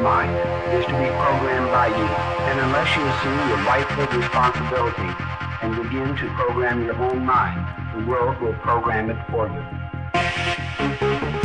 mind is to be programmed by you. And unless you assume your rightful responsibility and begin to program your own mind, the world will program it for you.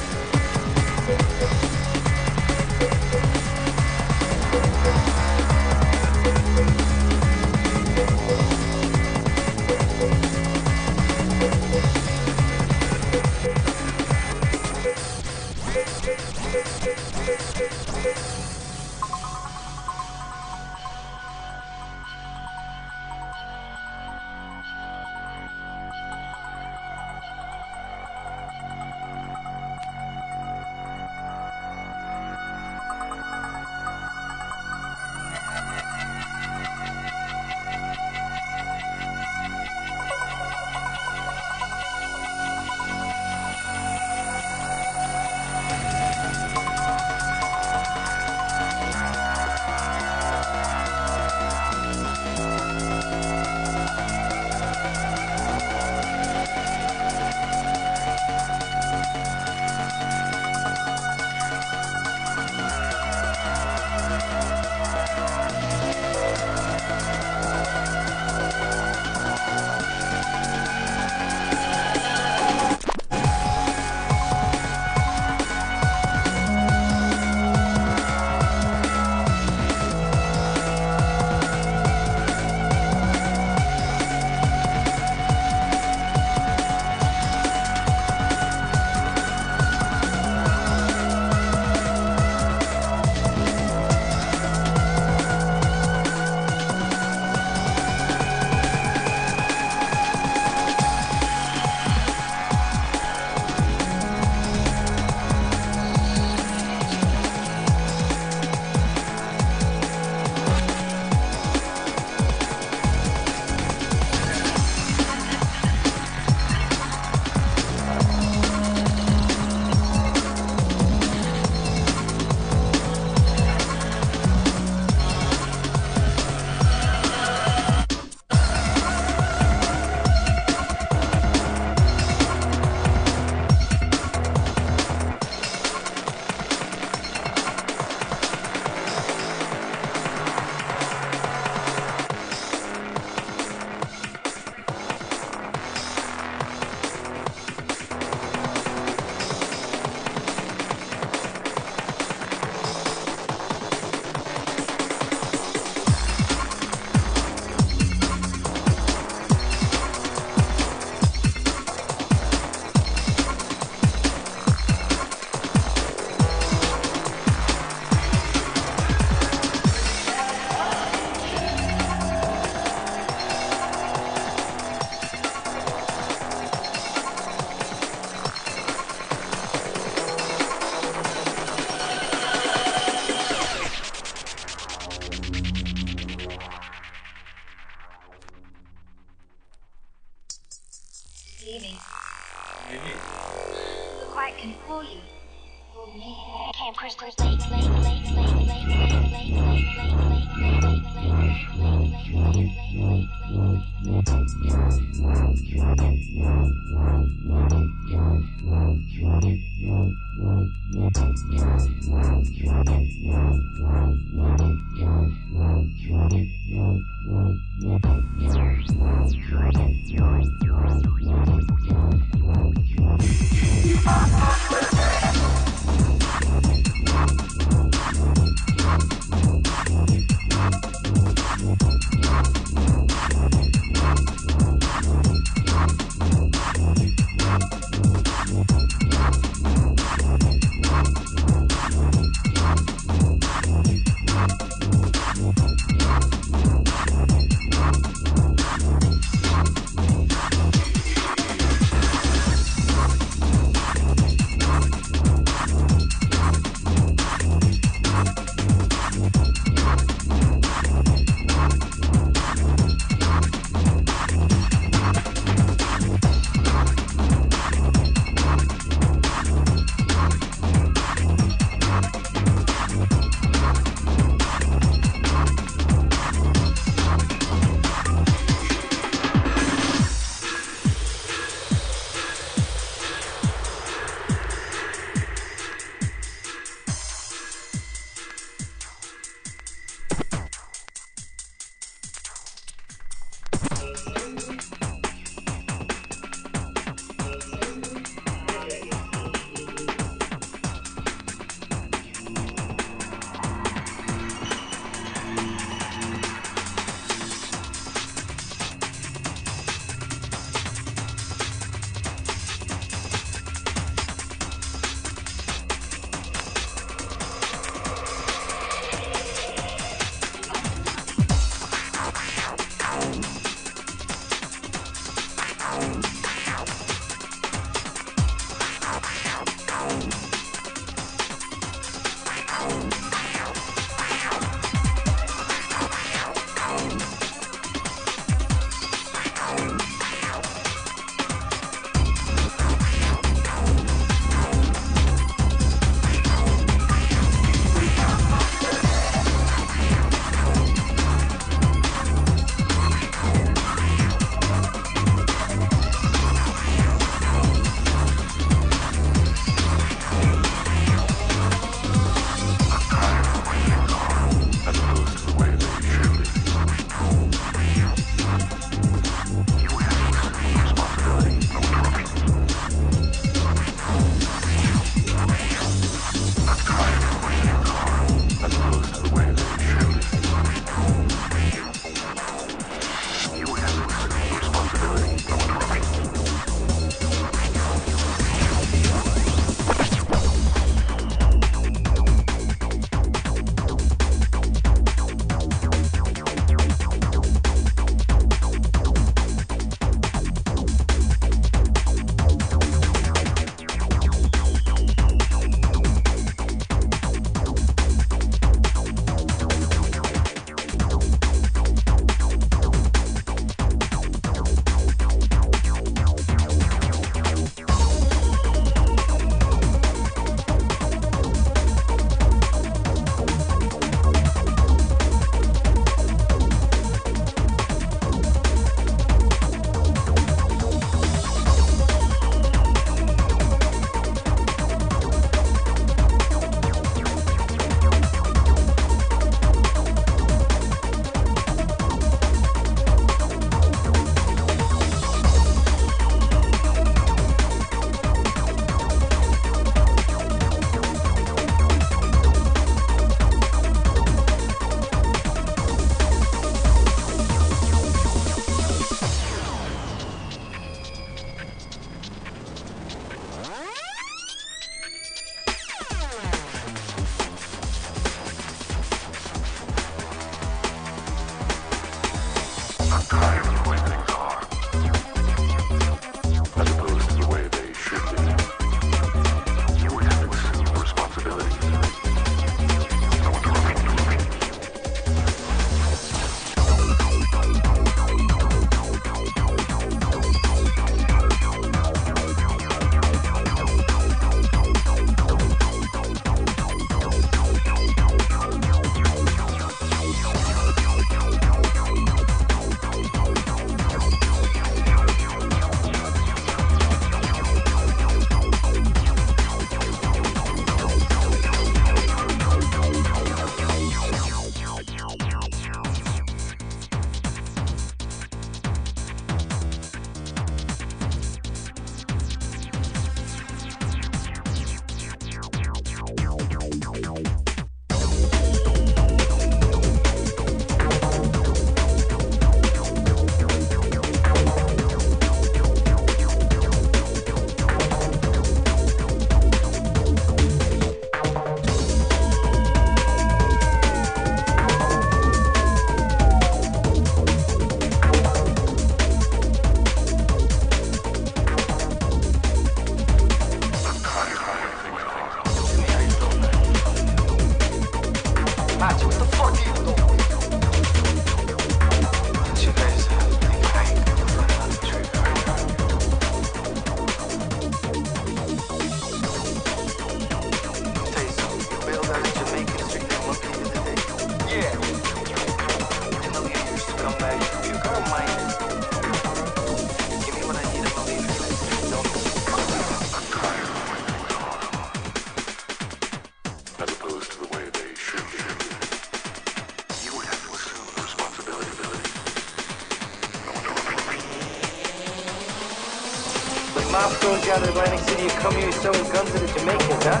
Out of Atlantic City, you come here selling guns to the Jamaicans, huh?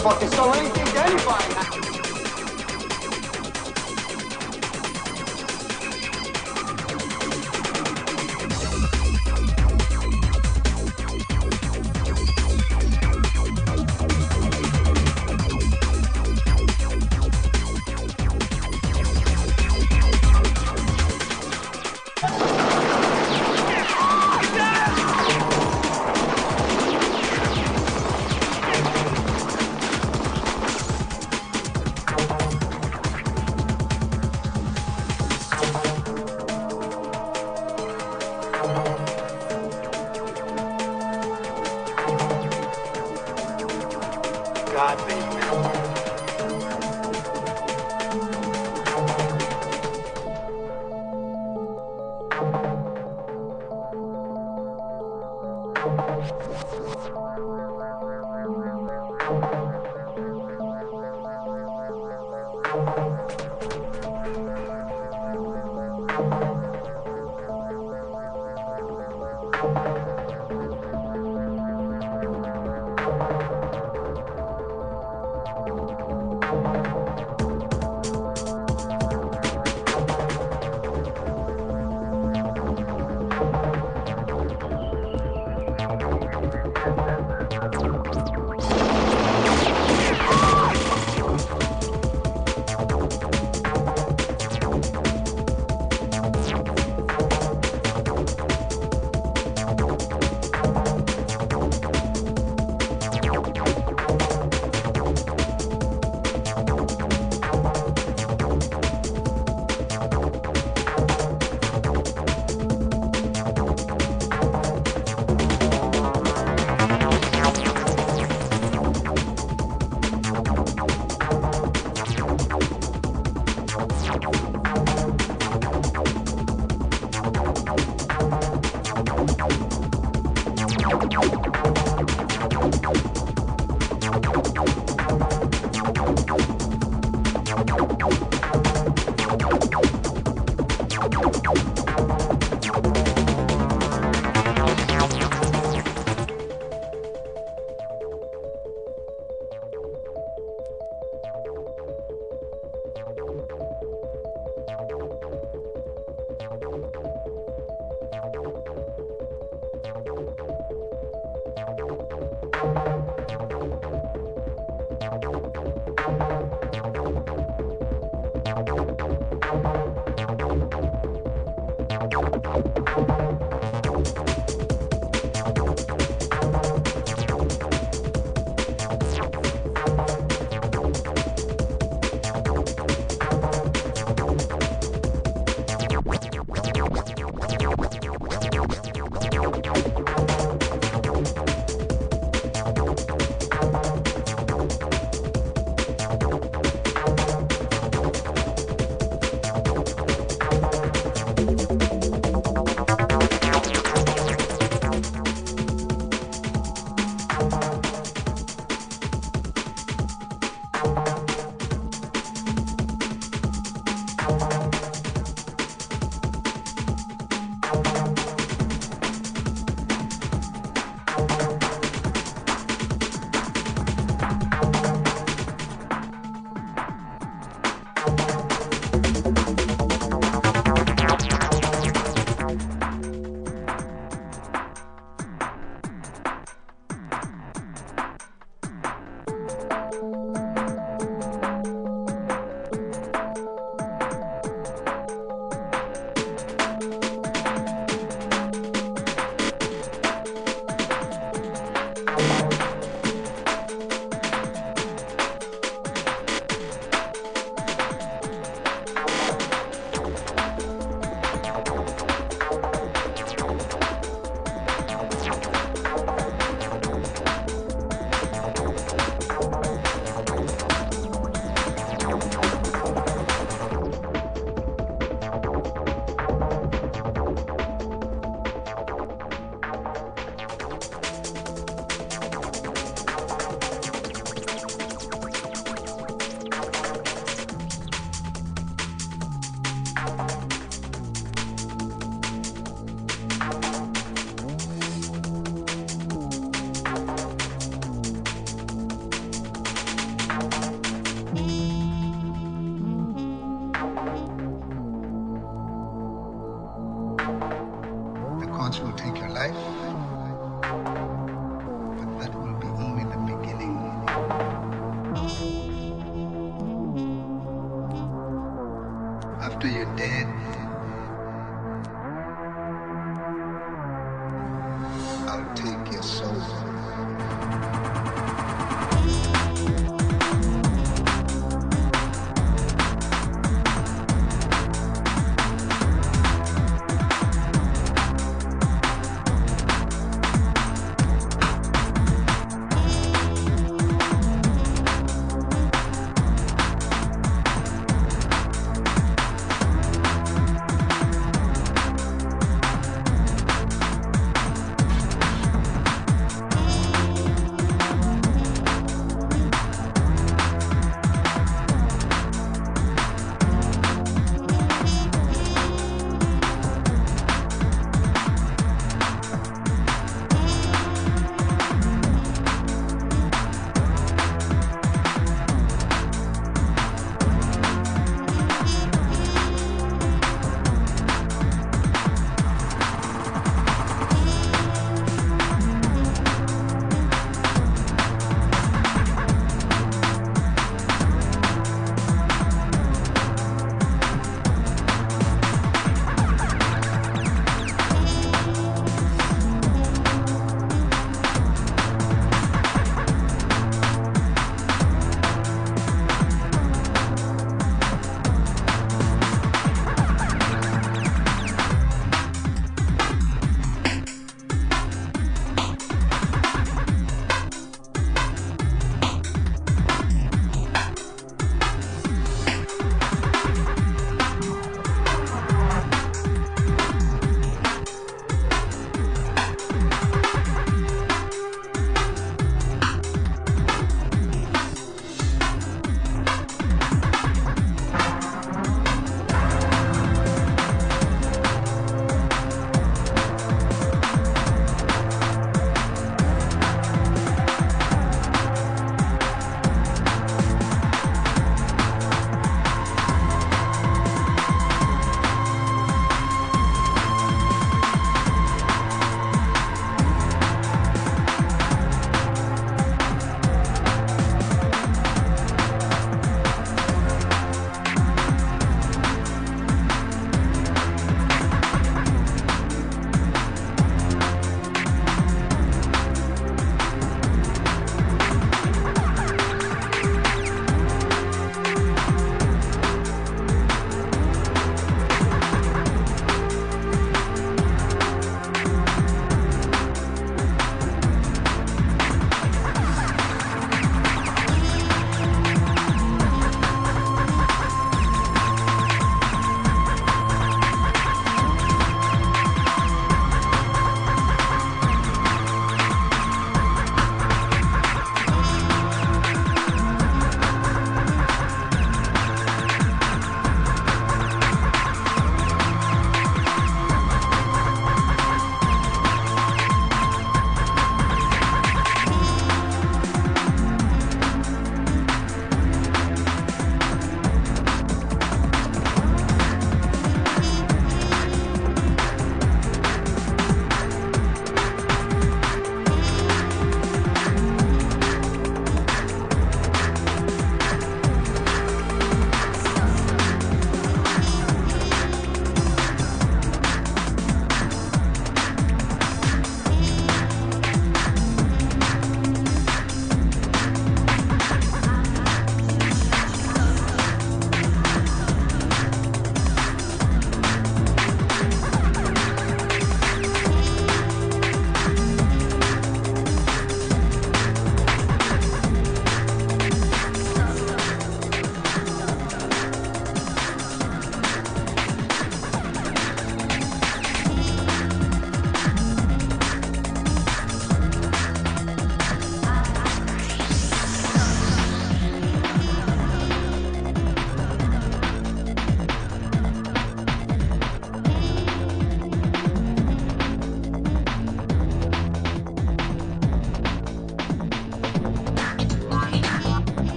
Fucking sell anything to anybody.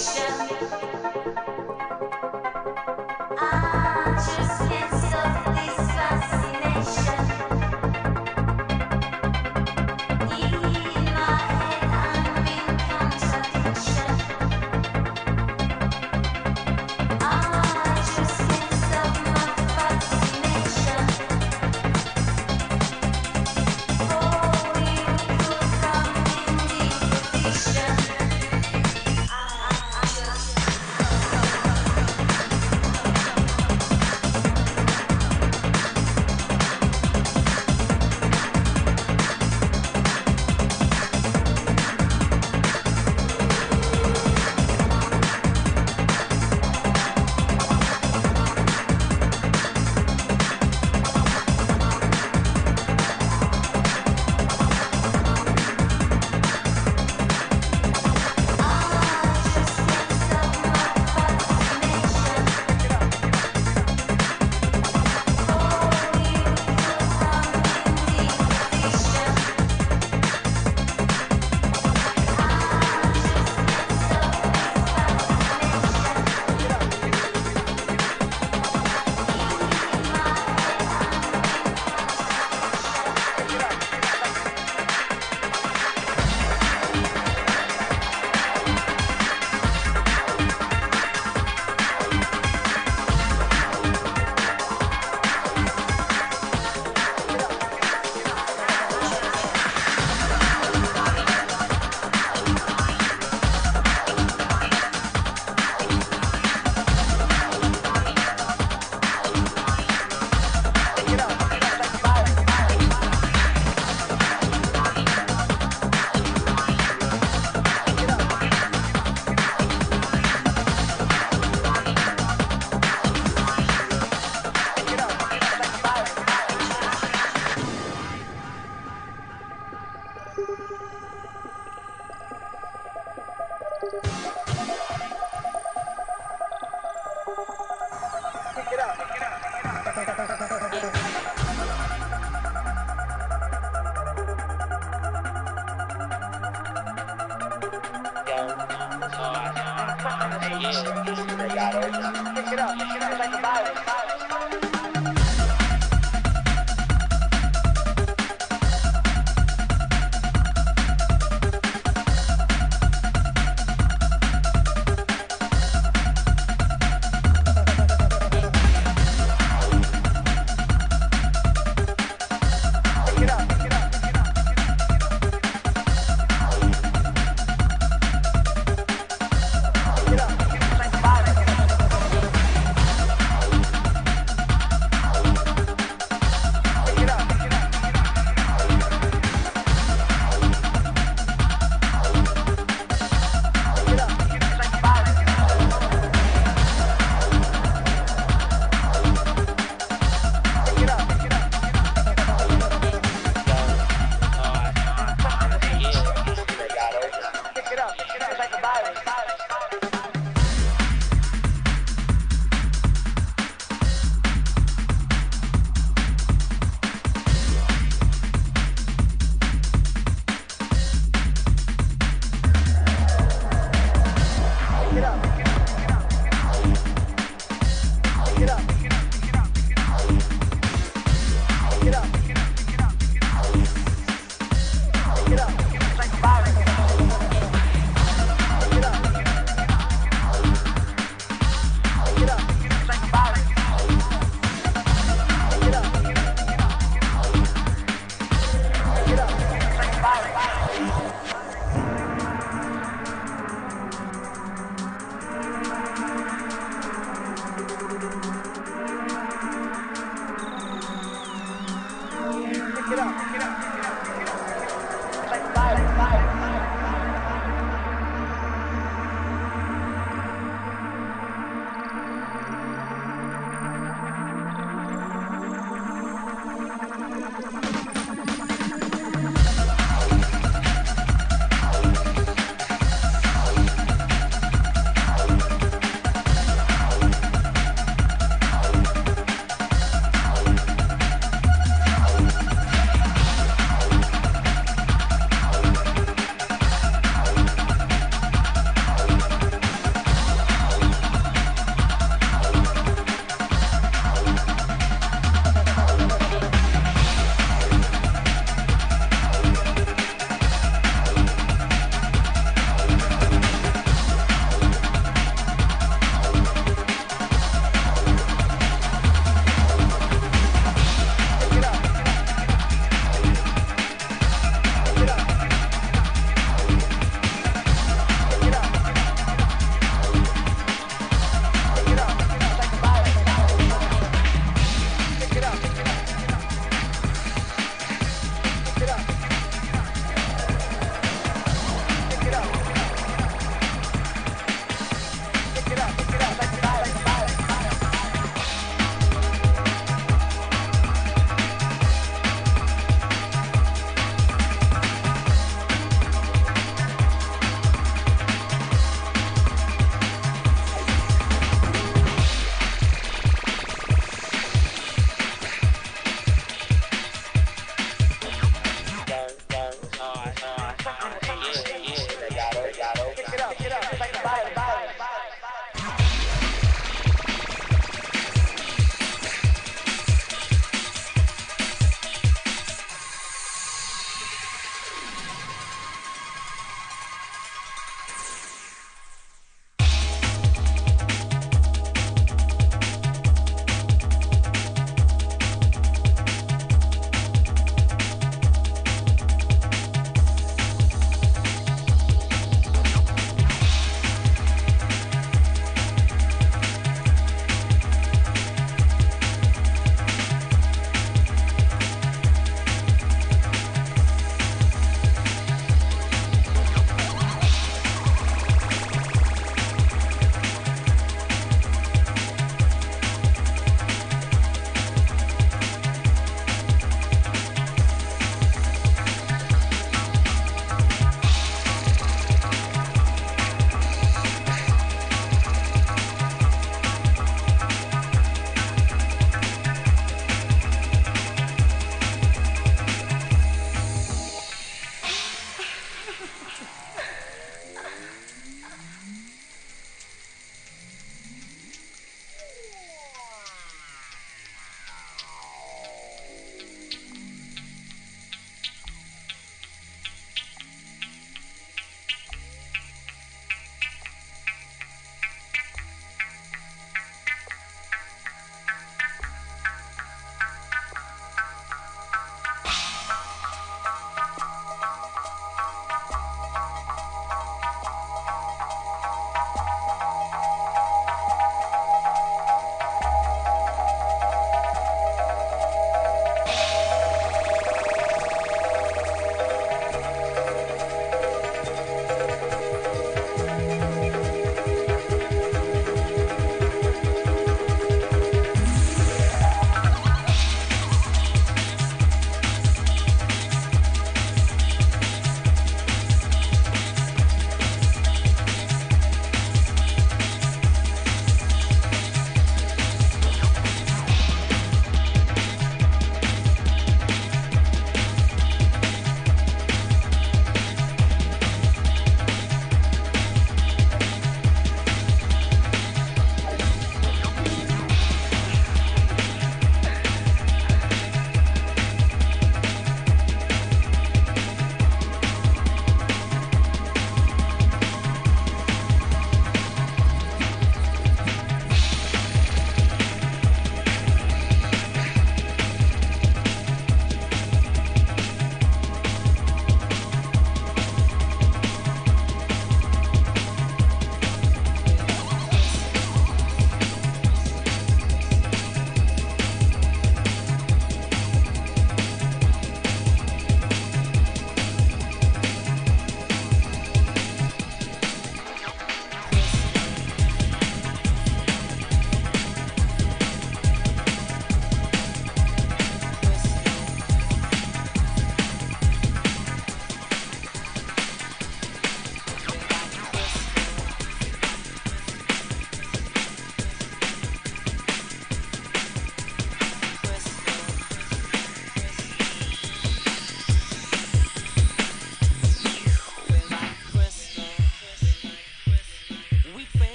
想。要 Pick it up. It's like a virus.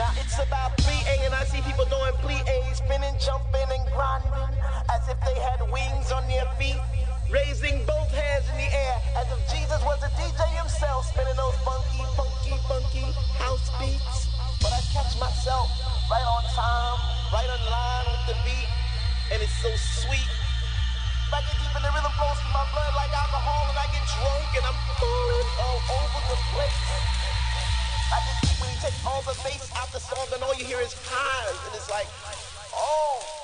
About 3A and I see people doing plie A, spinning, jumping, and grinding as if they had wings on their feet, raising both hands in the air as if Jesus was a DJ himself, spinning those funky, funky, funky house beats. But I catch myself right on time, right on line with the beat, and it's so sweet. I get deep in the rhythm flows through my blood like alcohol, and I get drunk and I'm falling all over the place. I deep when you take all the bass out the song, and all you hear is highs, and it's like, oh.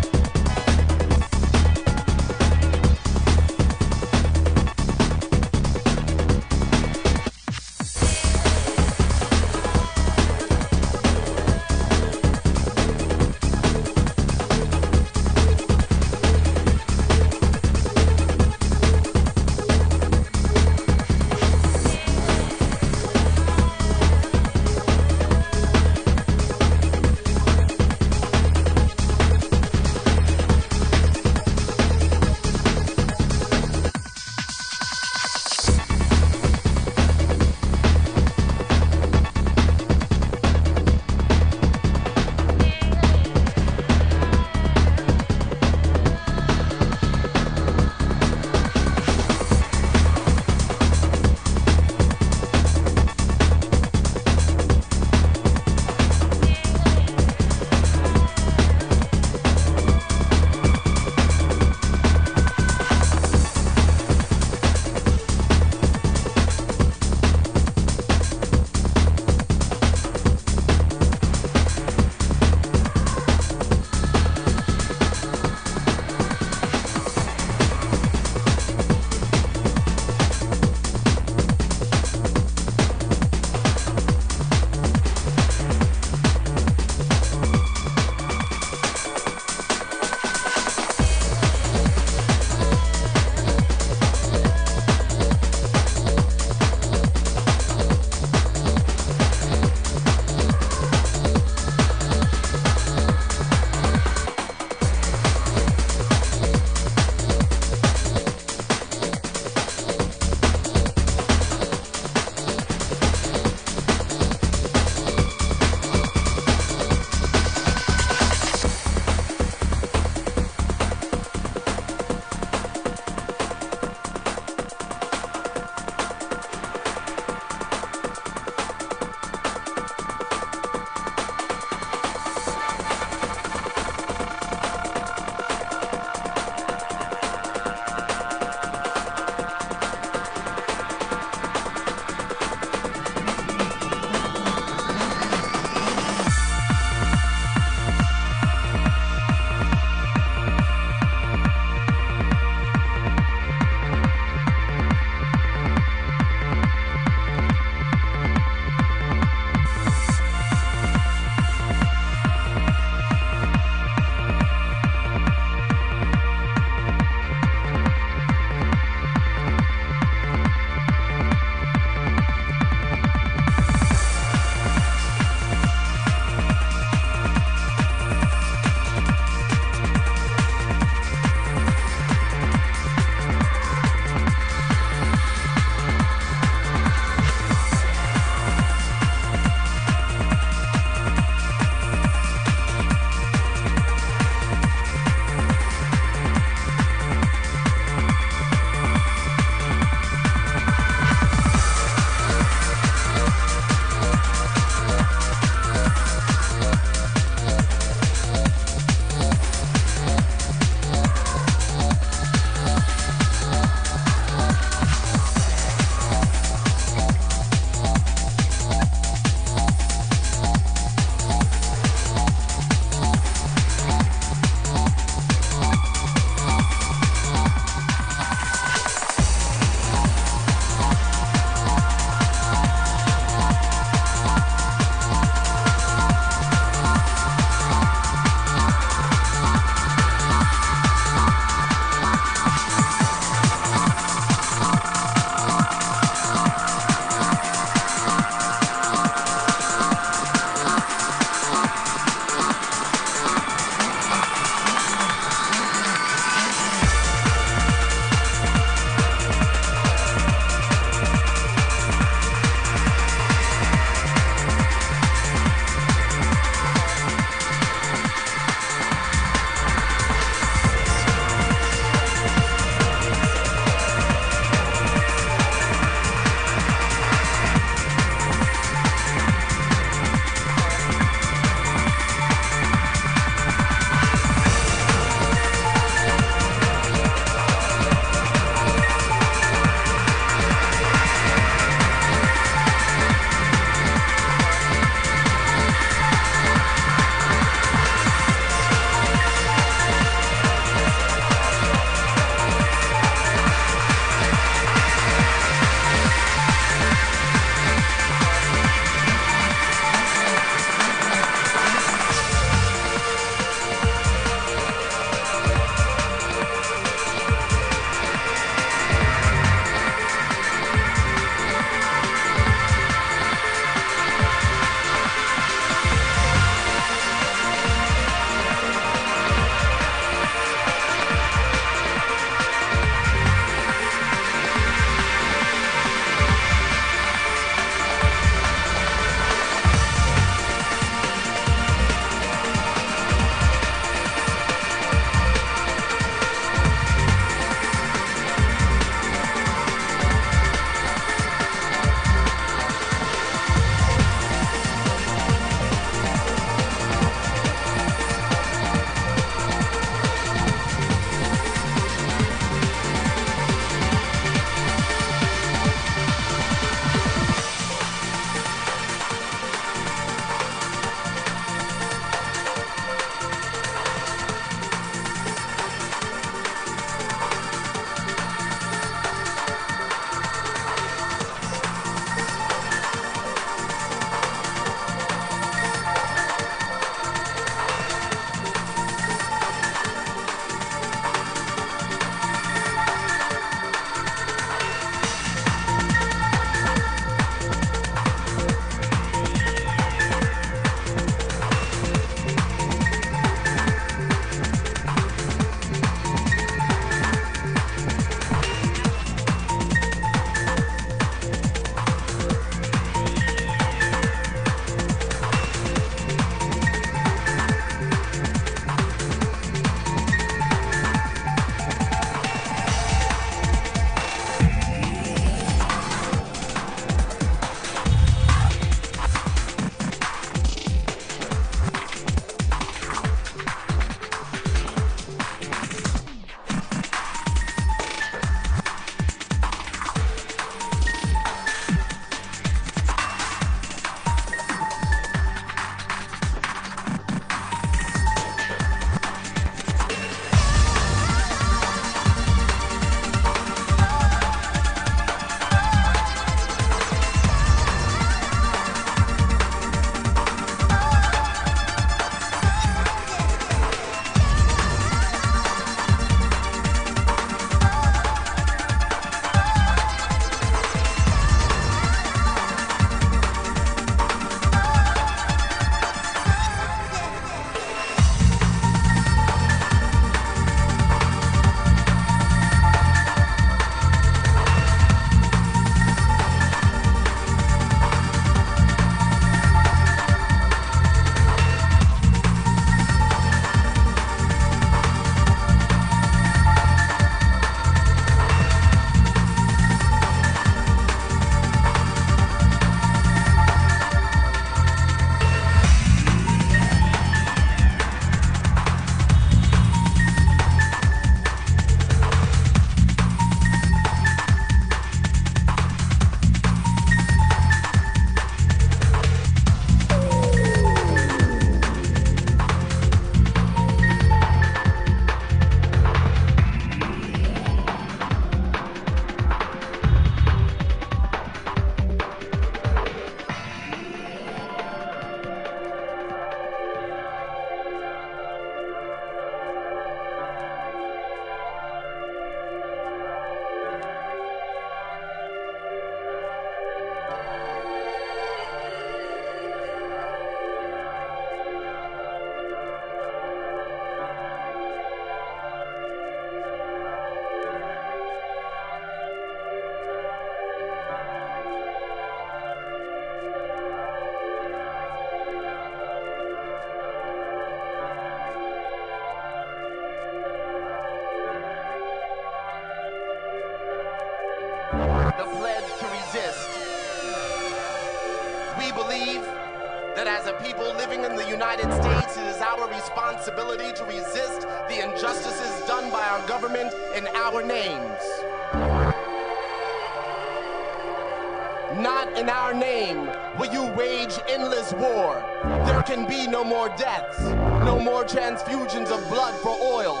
Can be no more deaths, no more transfusions of blood for oil.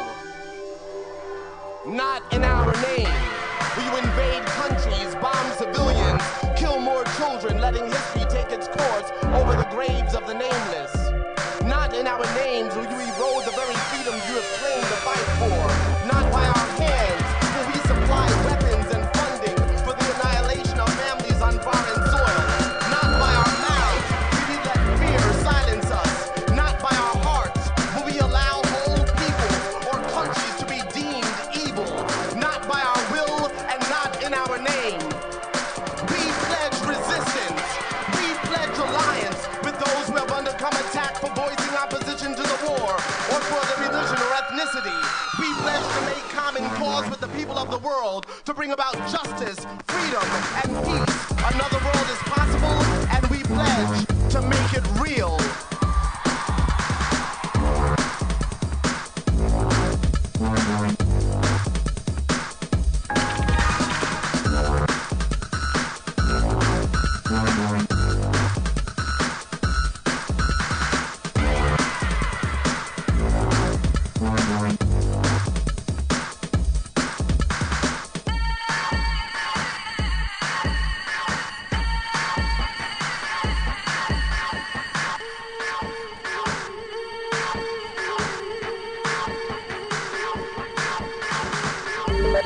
Not in our name will you invade countries, bomb civilians, kill more children, letting history take its course over the graves of the nameless. Not in our names will you erode the very freedoms you have claimed bring about justice, freedom, and Go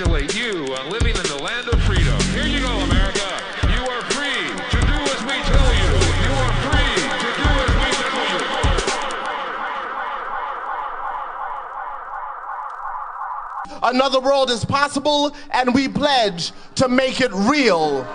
congratulate you on living in the land of freedom. Here you go, America. You are free to do as we tell you. You are free to do as we tell you. Another world is possible, and we pledge to make it real.